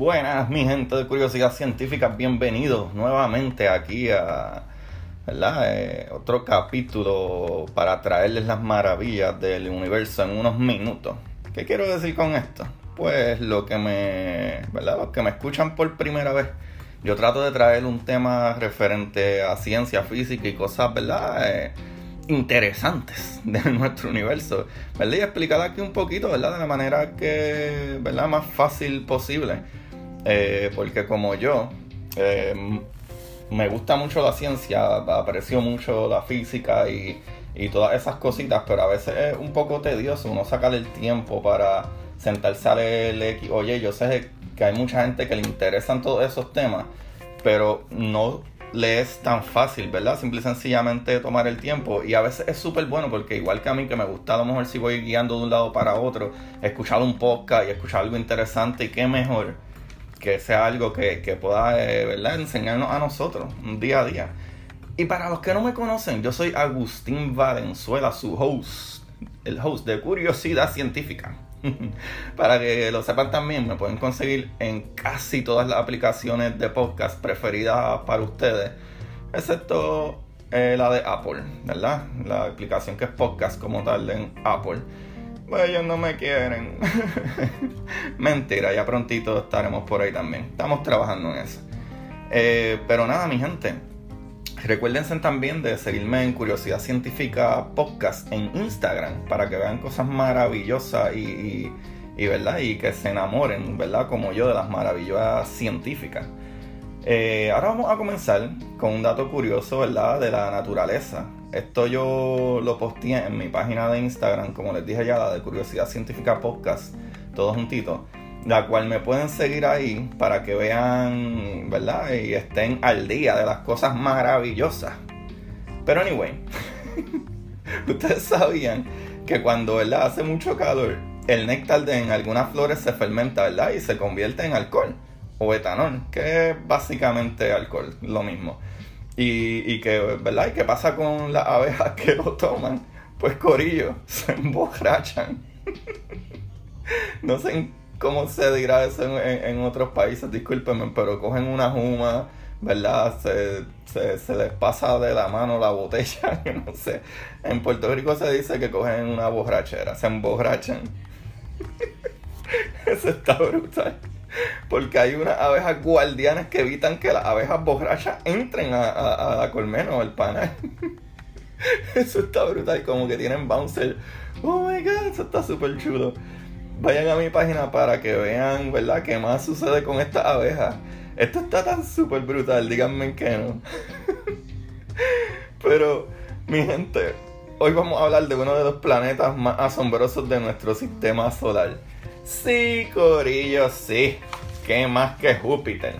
Buenas, mi gente de Curiosidad Científica, bienvenidos nuevamente aquí a eh, otro capítulo para traerles las maravillas del universo en unos minutos. ¿Qué quiero decir con esto? Pues lo que me, ¿verdad? Los que me escuchan por primera vez, yo trato de traer un tema referente a ciencia física y cosas, ¿verdad? Eh, interesantes de nuestro universo, ¿verdad? Y explicar aquí un poquito, ¿verdad? De la manera que, ¿verdad? Más fácil posible. Eh, porque como yo, eh, me gusta mucho la ciencia, aprecio mucho la física y, todas esas cositas, pero a veces es un poco tedioso uno sacar el tiempo para sentarse a leer Oye, yo sé que hay mucha gente que le interesan todos esos temas, pero no le es tan fácil, ¿verdad? Simple y sencillamente tomar el tiempo. Y a veces es súper bueno porque igual que a mí que me gusta a lo mejor si voy guiando de un lado para otro, escuchar un podcast y escuchar algo interesante y qué mejor que sea algo que, pueda eh, ¿verdad? enseñarnos a nosotros día a día. Y para los que no me conocen, yo soy Agustín Valenzuela, su host, el host de Curiosidad Científica. para que lo sepan también, me pueden conseguir en casi todas las aplicaciones de podcast preferidas para ustedes, excepto eh, la de Apple, ¿verdad? La aplicación que es podcast como tal en Apple. Pues ellos no me quieren. Mentira, ya prontito estaremos por ahí también. Estamos trabajando en eso. Eh, pero nada, mi gente. Recuérdense también de seguirme en Curiosidad Científica Podcast en Instagram para que vean cosas maravillosas y, ¿verdad? y que se enamoren, ¿verdad? Como yo, de las maravillas científicas. Eh, ahora vamos a comenzar con un dato curioso, ¿verdad? De la naturaleza. Esto yo lo posteé en mi página de Instagram, como les dije ya, la de Curiosidad Científica Podcast, todos juntitos, la cual me pueden seguir ahí para que vean, ¿verdad? Y estén al día de las cosas maravillosas. Pero anyway, ustedes sabían que cuando, ¿verdad? Hace mucho calor, el néctar de algunas flores se fermenta, ¿verdad? Y se convierte en alcohol o etanol, que es básicamente alcohol, lo mismo. Y, y que, ¿verdad? ¿Y qué pasa con las abejas que lo toman? Pues corillo, se emborrachan. no sé cómo se dirá eso en, otros países, discúlpenme, pero cogen una juma, ¿verdad? Se, se, les pasa de la mano la botella, no sé. En Puerto Rico se dice que cogen una borrachera, se emborrachan. eso está brutal. Porque hay unas abejas guardianas que evitan que las abejas borrachas entren a, la colmena o al panel. Eso está brutal, como que tienen bouncer. Oh my god, eso está súper chulo. Vayan a mi página para que vean, ¿verdad?, qué más sucede con estas abejas. Esto está tan súper brutal, díganme que no. Pero, mi gente, hoy vamos a hablar de uno de los planetas más asombrosos de nuestro sistema solar. Sí, Corillo, sí. ¿Qué más que Júpiter?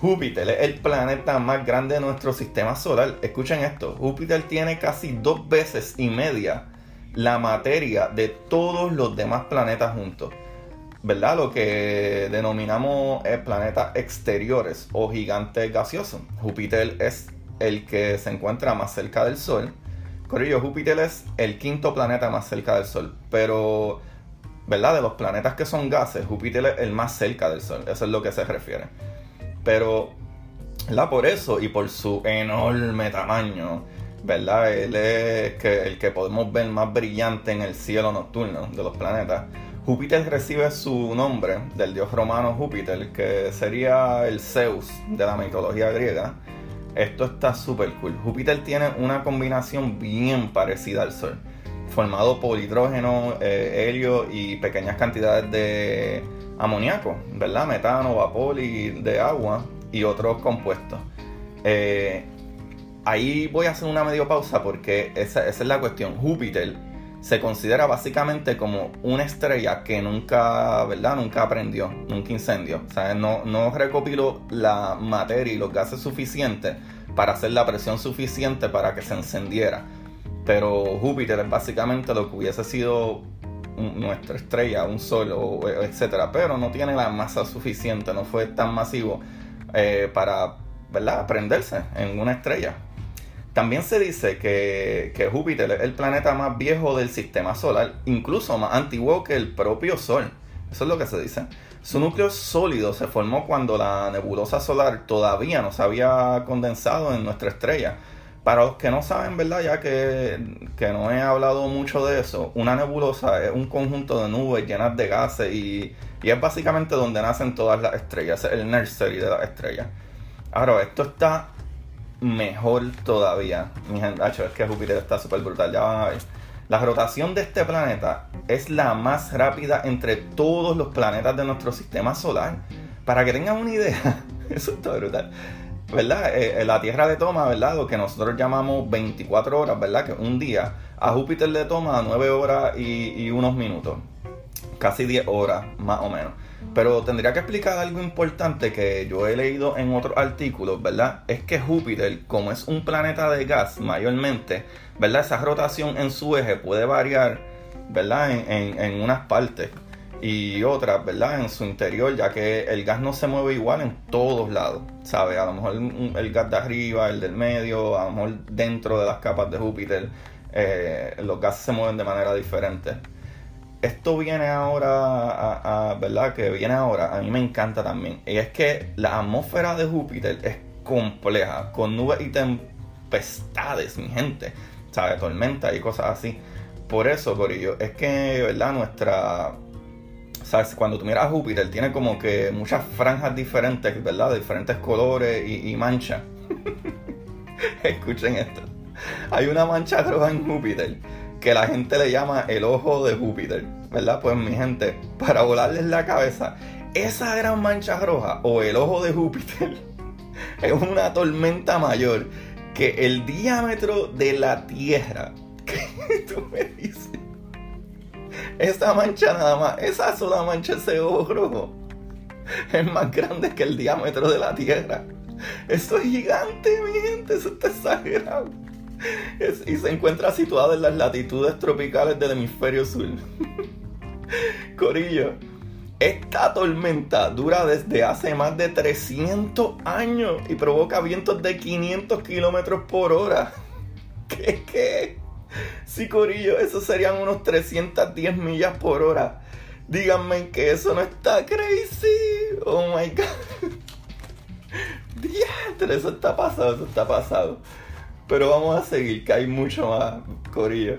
Júpiter es el planeta más grande de nuestro sistema solar. Escuchen esto, Júpiter tiene casi dos veces y media la materia de todos los demás planetas juntos. ¿Verdad? Lo que denominamos planetas exteriores o gigantes gaseosos. Júpiter es el que se encuentra más cerca del Sol. Corillo, Júpiter es el quinto planeta más cerca del Sol. Pero ¿verdad? De los planetas que son gases, Júpiter es el más cerca del Sol, eso es lo que se refiere. Pero, ¿verdad? Por eso y por su enorme tamaño, ¿verdad? Él es que, el que podemos ver más brillante en el cielo nocturno de los planetas. Júpiter recibe su nombre del dios romano Júpiter, que sería el Zeus de la mitología griega. Esto está súper cool. Júpiter tiene una combinación bien parecida al Sol formado por hidrógeno, eh, helio y pequeñas cantidades de amoníaco, ¿verdad? Metano, vapor y de agua y otros compuestos. Eh, ahí voy a hacer una medio pausa porque esa, es la cuestión. Júpiter se considera básicamente como una estrella que nunca, ¿verdad? Nunca aprendió, nunca incendió. O sea, no, no recopiló la materia y los gases suficientes para hacer la presión suficiente para que se encendiera. Pero Júpiter es básicamente lo que hubiese sido nuestra estrella, un sol, etcétera, pero no tiene la masa suficiente, no fue tan masivo eh, para ¿verdad? prenderse en una estrella. También se dice que, que, Júpiter es el planeta más viejo del sistema solar, incluso más antiguo que el propio Sol. Eso es lo que se dice. Su núcleo sólido se formó cuando la nebulosa solar todavía no se había condensado en nuestra estrella. Para los que no saben, ¿verdad? Ya que, no he hablado mucho de eso, una nebulosa es un conjunto de nubes llenas de gases y, es básicamente donde nacen todas las estrellas, es el nursery de las estrellas. Ahora, esto está mejor todavía. Mi gente, es que Júpiter está súper brutal, ya van a ver. La rotación de este planeta es la más rápida entre todos los planetas de nuestro sistema solar. Para que tengan una idea, eso está brutal. ¿Verdad? Eh, eh, la Tierra le toma, ¿verdad? Lo que nosotros llamamos 24 horas, ¿verdad? Que un día. A Júpiter le toma 9 horas y, unos minutos. Casi 10 horas, más o menos. Pero tendría que explicar algo importante que yo he leído en otros artículos, ¿verdad? Es que Júpiter, como es un planeta de gas mayormente, ¿verdad? Esa rotación en su eje puede variar, ¿verdad? En, unas partes y otras, ¿verdad? En su interior, ya que el gas no se mueve igual en todos lados, ¿sabes? A lo mejor el gas de arriba, el del medio, a lo mejor dentro de las capas de Júpiter, eh, los gases se mueven de manera diferente esto viene ahora, ¿verdad? Que viene ahora, a mí me encanta también. Y es que la atmósfera de Júpiter es compleja, con nubes y tempestades, mi gente. ¿Sabe? Tormenta y cosas así. Por eso, Corillo, es que, ¿verdad? Nuestra. ¿Sabes? Cuando tú miras a Júpiter, tiene como que muchas franjas diferentes, ¿verdad? De diferentes colores y, y manchas. Escuchen esto. Hay una mancha roja en Júpiter que la gente le llama el ojo de Júpiter, ¿verdad? Pues mi gente, para volarles la cabeza, esa gran mancha roja o el ojo de Júpiter es una tormenta mayor que el diámetro de la Tierra. ¿Qué tú me dices? Esa mancha nada más, esa sola mancha, ese ojo rojo, es más grande que el diámetro de la Tierra. Eso es gigante, mi gente, eso está exagerado y se encuentra situada en las latitudes tropicales del hemisferio sur. Corillo, esta tormenta dura desde hace más de 300 años y provoca vientos de 500 kilómetros por hora. ¿Qué, qué? Sí, Corillo, eso serían unos 310 millas por hora. Díganme que eso no está crazy. Oh my god. Diantre, eso está pasado, eso está pasado. Pero vamos a seguir, que hay mucho más, Corillo.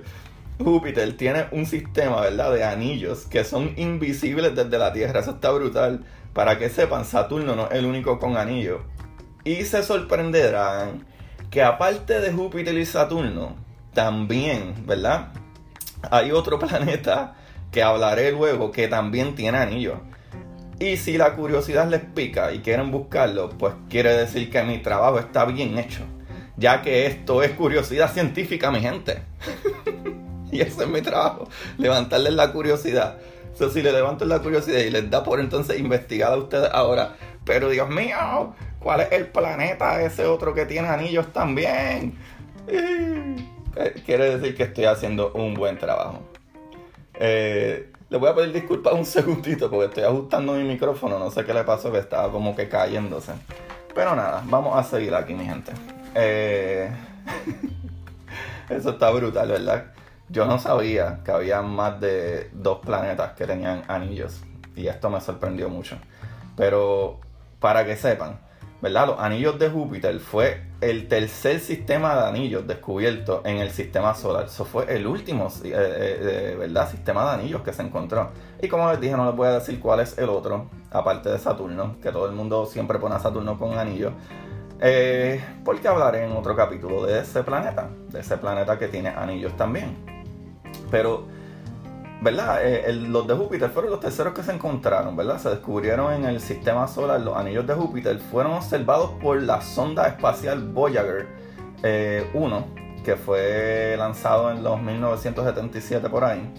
Júpiter tiene un sistema, ¿verdad?, de anillos que son invisibles desde la Tierra. Eso está brutal. Para que sepan, Saturno no es el único con anillos. Y se sorprenderán que aparte de Júpiter y Saturno, también, ¿verdad? Hay otro planeta que hablaré luego que también tiene anillos. Y si la curiosidad les pica y quieren buscarlo, pues quiere decir que mi trabajo está bien hecho ya que esto es curiosidad científica, mi gente. y ese es mi trabajo, levantarles la curiosidad. So, si le levanto la curiosidad y les da por entonces investigar a ustedes ahora, pero Dios mío, ¿cuál es el planeta ese otro que tiene anillos también? Eh, quiere decir que estoy haciendo un buen trabajo. Eh, le voy a pedir disculpas un segundito porque estoy ajustando mi micrófono. No sé qué le pasó, que estaba como que cayéndose. Pero nada, vamos a seguir aquí, mi gente. Eh, eso está brutal, ¿verdad? Yo no sabía que había más de dos planetas que tenían anillos. Y esto me sorprendió mucho. Pero para que sepan, ¿verdad? Los anillos de Júpiter fue el tercer sistema de anillos descubierto en el sistema solar. Eso fue el último, eh, eh, ¿verdad? Sistema de anillos que se encontró. Y como les dije, no les voy a decir cuál es el otro, aparte de Saturno, que todo el mundo siempre pone a Saturno con anillos. Eh, porque hablaré en otro capítulo de ese planeta, de ese planeta que tiene anillos también. Pero, Eh, los de Júpiter fueron los terceros que se encontraron, ¿verdad? Se descubrieron en el sistema solar. Los anillos de Júpiter fueron observados por la sonda espacial Voyager 1, eh, que fue lanzado en los 1977 por ahí.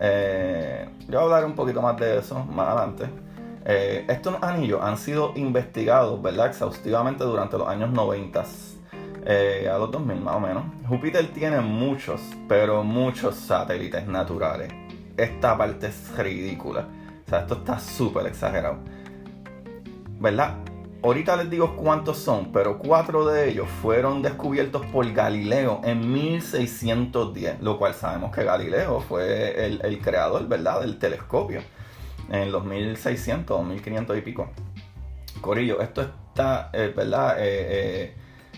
Eh, yo hablaré un poquito más de eso más adelante. Eh, estos anillos han sido investigados, ¿verdad? Exhaustivamente durante los años 90, eh, a los 2000 más o menos. Júpiter tiene muchos, pero muchos satélites naturales. Esta parte es ridícula. O sea, esto está súper exagerado. ¿Verdad? Ahorita les digo cuántos son, pero cuatro de ellos fueron descubiertos por Galileo en 1610, lo cual sabemos que Galileo fue el, creador, ¿verdad?, del telescopio. en los 1600, 1500 y pico. Corillo, esto está, eh, ¿verdad? Eh,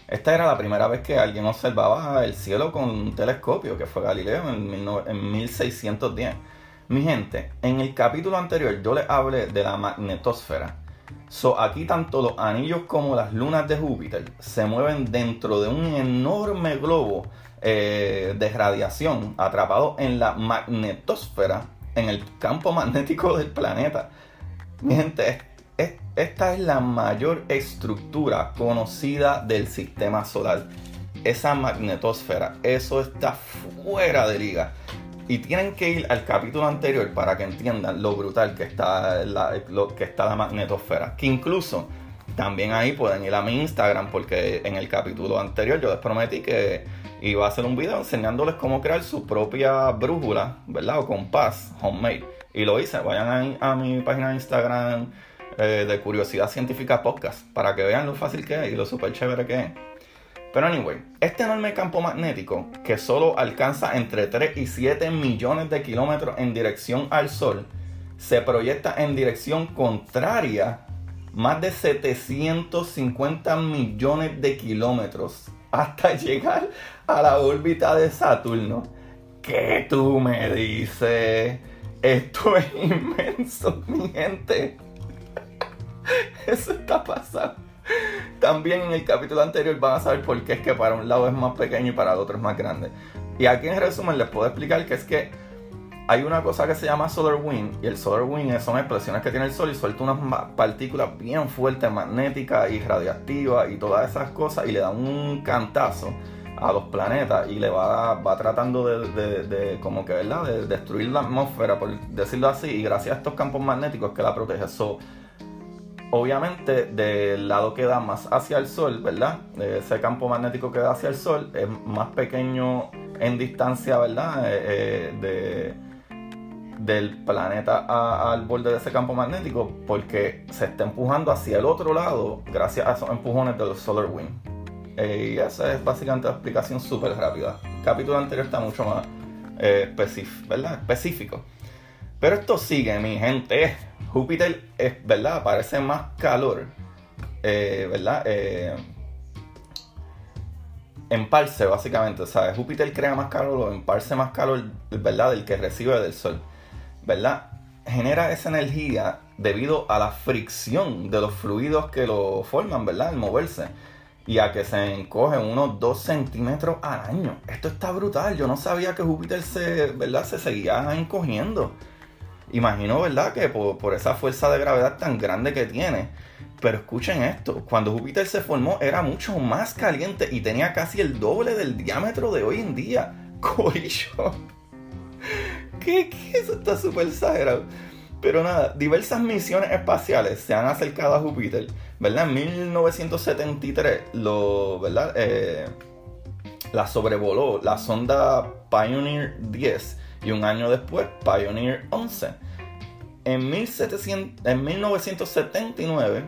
esta era la primera vez que alguien observaba el cielo con un telescopio, que fue Galileo en, en 1610. Mi gente, en el capítulo anterior yo les hablé de la magnetosfera. So, aquí tanto los anillos como las lunas de Júpiter se mueven dentro de un enorme globo eh, de radiación atrapado en la magnetosfera, en el campo magnético del planeta. Mi gente, esta es la mayor estructura conocida del sistema solar. Esa magnetosfera, eso está fuera de liga. Y tienen que ir al capítulo anterior para que entiendan lo brutal que está la, que está la magnetosfera. Que incluso también ahí pueden ir a mi Instagram porque en el capítulo anterior yo les prometí que iba a hacer un video enseñándoles cómo crear su propia brújula, ¿verdad? O compás homemade. Y lo hice. Vayan a, a mi página de Instagram eh, de Curiosidad Científica Podcast para que vean lo fácil que es y lo súper chévere que es. Pero anyway, este enorme campo magnético que solo alcanza entre 3 y 7 millones de kilómetros en dirección al Sol, se proyecta en dirección contraria más de 750 millones de kilómetros hasta llegar a la órbita de Saturno. ¿Qué tú me dices? Esto es inmenso, mi gente. Eso está pasando. También en el capítulo anterior van a saber por qué es que para un lado es más pequeño y para el otro es más grande. Y aquí en resumen les puedo explicar que es que hay una cosa que se llama solar wind y el solar wind son explosiones que tiene el sol y suelta unas partículas bien fuertes, magnéticas y radiactivas y todas esas cosas y le da un cantazo a los planetas y le va, va tratando de, como que, ¿verdad? De destruir la atmósfera, por decirlo así, y gracias a estos campos magnéticos que la protege. So, obviamente del lado que da más hacia el sol, ¿verdad? Ese campo magnético que da hacia el sol es más pequeño en distancia, ¿verdad? Eh, eh, del planeta al borde de ese campo magnético porque se está empujando hacia el otro lado gracias a esos empujones del solar wind. Eh, y esa es básicamente la explicación súper rápida. El capítulo anterior está mucho más ¿verdad? específico. Pero esto sigue, mi gente. Júpiter es, ¿verdad? Parece más calor, eh, ¿verdad? Eh, básicamente. ¿sabes? Júpiter crea más calor o emparse más calor, ¿verdad? Del que recibe del Sol, ¿verdad? Genera esa energía debido a la fricción de los fluidos que lo forman, ¿verdad? Al moverse. Y a que se encoge unos 2 centímetros al año. Esto está brutal. Yo no sabía que Júpiter se, ¿verdad? se seguía encogiendo. Imagino, ¿verdad?, que por, esa fuerza de gravedad tan grande que tiene. Pero escuchen esto, cuando Júpiter se formó era mucho más caliente y tenía casi el doble del diámetro de hoy en día. Corillo. ¿Qué, qué eso está súper exagerado? Pero nada, diversas misiones espaciales se han acercado a Júpiter, ¿verdad? En 1973, lo, ¿verdad? Eh, la sobrevoló la sonda Pioneer 10 y un año después Pioneer 11. En, 1700, en 1979,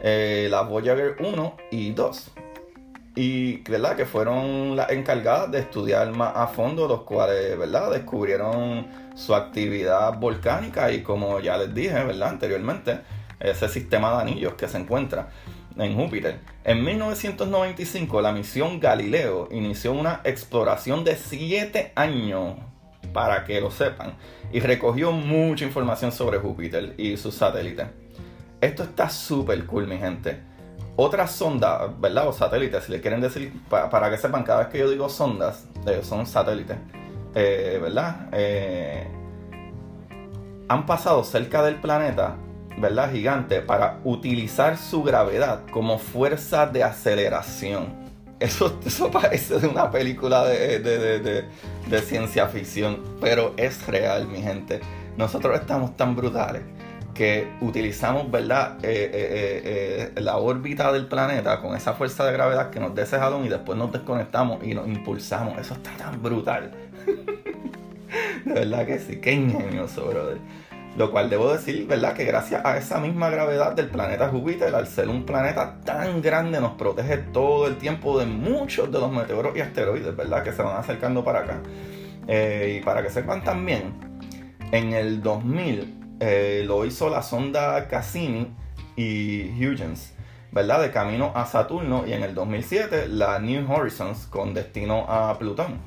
eh, la Voyager 1 y 2. Y ¿verdad? que fueron las encargadas de estudiar más a fondo, los cuales ¿verdad? descubrieron su actividad volcánica y como ya les dije ¿verdad? anteriormente, ese sistema de anillos que se encuentra en Júpiter. En 1995 la misión Galileo inició una exploración de 7 años para que lo sepan, y recogió mucha información sobre Júpiter y sus satélites. Esto está súper cool, mi gente. Otra sonda, ¿verdad? O satélites, si le quieren decir, para, que sepan, cada vez que yo digo sondas, eh, son satélites, eh, ¿verdad? Eh, han pasado cerca del planeta, ¿verdad? Gigante, para utilizar su gravedad como fuerza de aceleración. Eso, eso parece de una película de, ciencia ficción, pero es real, mi gente. Nosotros estamos tan brutales que utilizamos, ¿verdad? Eh, eh, eh, la órbita del planeta con esa fuerza de gravedad que nos da ese jalón y después nos desconectamos y nos impulsamos. Eso está tan brutal. de verdad que sí, qué ingenioso, brother. Lo cual debo decir, ¿verdad? Que gracias a esa misma gravedad del planeta Júpiter, al ser un planeta tan grande, nos protege todo el tiempo de muchos de los meteoros y asteroides, ¿verdad? Que se van acercando para acá. Eh, y para que sepan también, en el 2000 eh, lo hizo la sonda Cassini y Huygens, ¿verdad? De camino a Saturno y en el 2007 la New Horizons con destino a Plutón.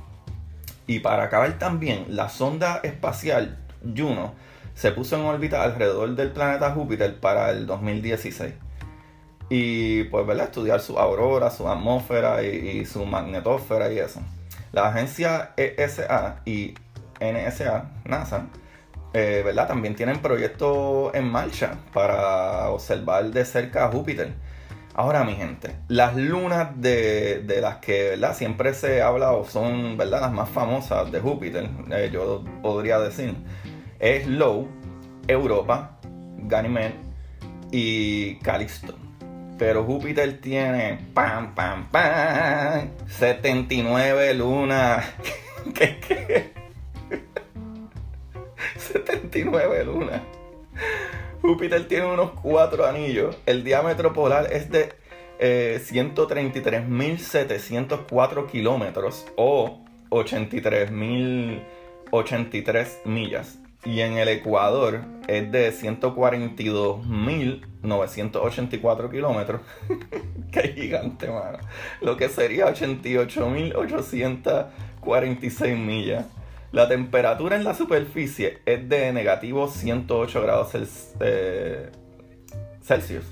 Y para acabar también, la sonda espacial Juno se puso en órbita alrededor del planeta Júpiter para el 2016. Y pues, ¿verdad? Estudiar su aurora, su atmósfera y, su magnetósfera y eso. La agencia ESA y NSA, NASA, eh, ¿verdad? También tienen proyectos en marcha para observar de cerca a Júpiter. Ahora, mi gente, las lunas de, las que ¿verdad? siempre se habla o son las más famosas de Júpiter, eh, yo podría decir, es Low, Europa, Ganymede y Callisto. Pero Júpiter tiene pam, pam, pam, 79 lunas. ¿Qué, qué? 79 lunas. Júpiter tiene unos cuatro anillos. El diámetro polar es de eh, 133.704 kilómetros o 83.083 millas. Y en el Ecuador es de 142.984 kilómetros. Qué gigante, mano. Lo que sería 88.846 millas. La temperatura en la superficie es de negativo 108 grados eh, Celsius.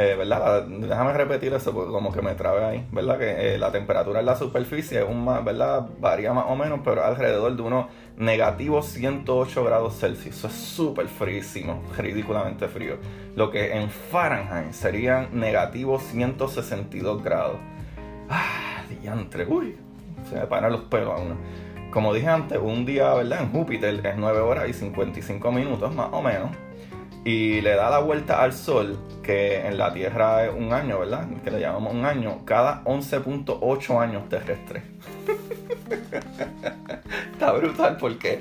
Eh, ¿Verdad? Déjame repetir eso porque como que me trabe ahí. ¿Verdad? Que eh, la temperatura en la superficie es un más, ¿verdad? Varía más o menos, pero alrededor de unos negativo 108 grados Celsius. Eso es súper frísimo, ridículamente frío. Lo que en Fahrenheit serían negativo 162 grados. Ah, diantre, uy. Se me paran los pelos a uno. Como dije antes, un día, ¿verdad? En Júpiter es 9 horas y 55 minutos más o menos. Y le da la vuelta al Sol, que en la Tierra es un año, ¿verdad? Que le llamamos un año, cada 11.8 años terrestres. Está brutal porque,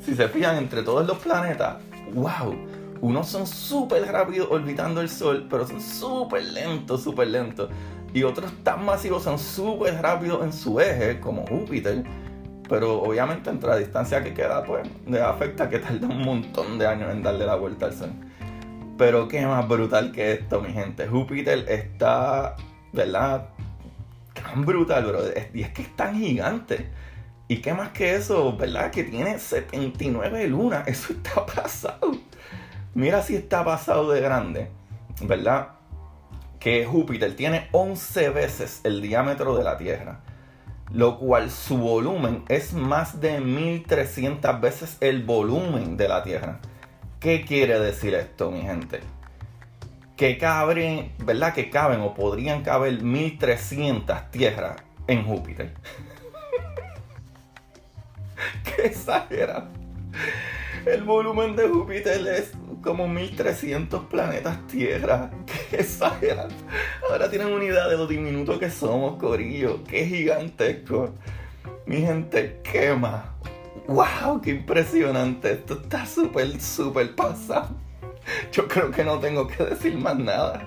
si se fijan, entre todos los planetas, wow, unos son súper rápidos orbitando el Sol, pero son súper lentos, súper lentos. Y otros tan masivos son súper rápidos en su eje, como Júpiter pero obviamente entre la distancia que queda, pues, le afecta que tarda un montón de años en darle la vuelta al Sol. Pero qué más brutal que esto, mi gente. Júpiter está, ¿verdad? Tan brutal, bro. Y es que es tan gigante. Y qué más que eso, ¿verdad? Que tiene 79 lunas. Eso está pasado. Mira si está pasado de grande, ¿verdad? Que Júpiter tiene 11 veces el diámetro de la Tierra lo cual su volumen es más de 1300 veces el volumen de la Tierra. ¿Qué quiere decir esto, mi gente? Que caben, ¿verdad? Que caben o podrían caber 1300 tierras en Júpiter. ¡Qué exagerado! El volumen de Júpiter es como 1300 planetas Tierra. ¡Qué exagerado! Ahora tienen una idea de lo diminuto que somos, Corillo. ¡Qué gigantesco! Mi gente, quema. ¡Wow! ¡Qué impresionante! Esto está súper, súper pasado. Yo creo que no tengo que decir más nada.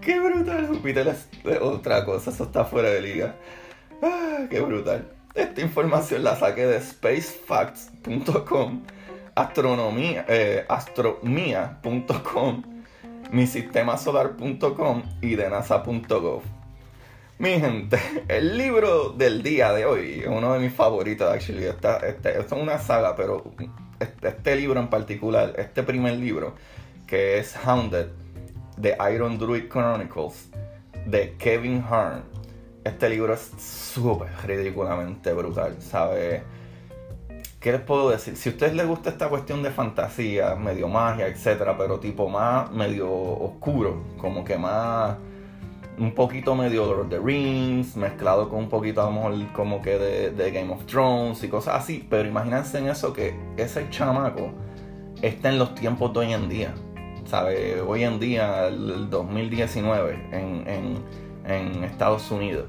¡Qué brutal! Júpiter es otra cosa. Eso está fuera de liga. ¡Ah! ¡Qué brutal! Esta información la saqué de spacefacts.com astronomía, eh, astromía.com, misistemasolar.com y de nasa.gov. Mi gente, el libro del día de hoy, uno de mis favoritos, actually. Esta, este, es una saga, pero este, este, libro en particular, este primer libro, que es Hounded, The Iron Druid Chronicles, de Kevin Hearn. Este libro es súper ridículamente brutal, ¿sabes? ¿Qué les puedo decir? Si a ustedes les gusta esta cuestión de fantasía, medio magia, etcétera, pero tipo más medio oscuro, como que más un poquito medio Lord of the Rings, mezclado con un poquito a lo mejor como que de, Game of Thrones y cosas así, pero imagínense en eso que ese chamaco está en los tiempos de hoy en día, ¿sabe? Hoy en día, el 2019, en, en, en Estados Unidos,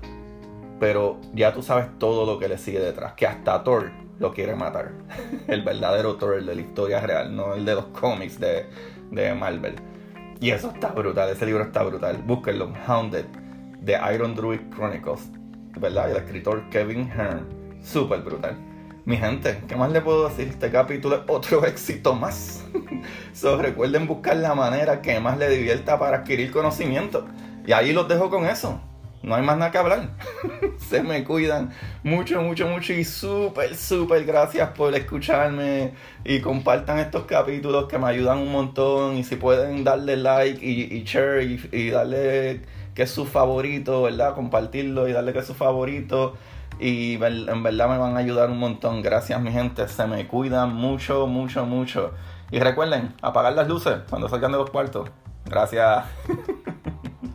pero ya tú sabes todo lo que le sigue detrás, que hasta Thor lo quiere matar. El verdadero Thor, el de la historia real, no el de los cómics de, de Marvel. Y eso está brutal, ese libro está brutal. Búsquenlo, Hounded, The Iron Druid Chronicles, ¿verdad? El escritor Kevin Hearn, súper brutal. mi gente, ¿qué más le puedo decir? Este capítulo es otro éxito más. so, recuerden buscar la manera que más le divierta para adquirir conocimiento. Y ahí los dejo con eso. No hay más nada que hablar. Se me cuidan mucho, mucho, mucho. Y súper, súper gracias por escucharme. Y compartan estos capítulos que me ayudan un montón. Y si pueden darle like y, share y, y darle que es su favorito, ¿verdad? Compartirlo y darle que es su favorito y en verdad me van a ayudar un montón. Gracias mi gente, se me cuidan mucho, mucho, mucho. Y recuerden, apagar las luces cuando salgan de los cuartos. Gracias.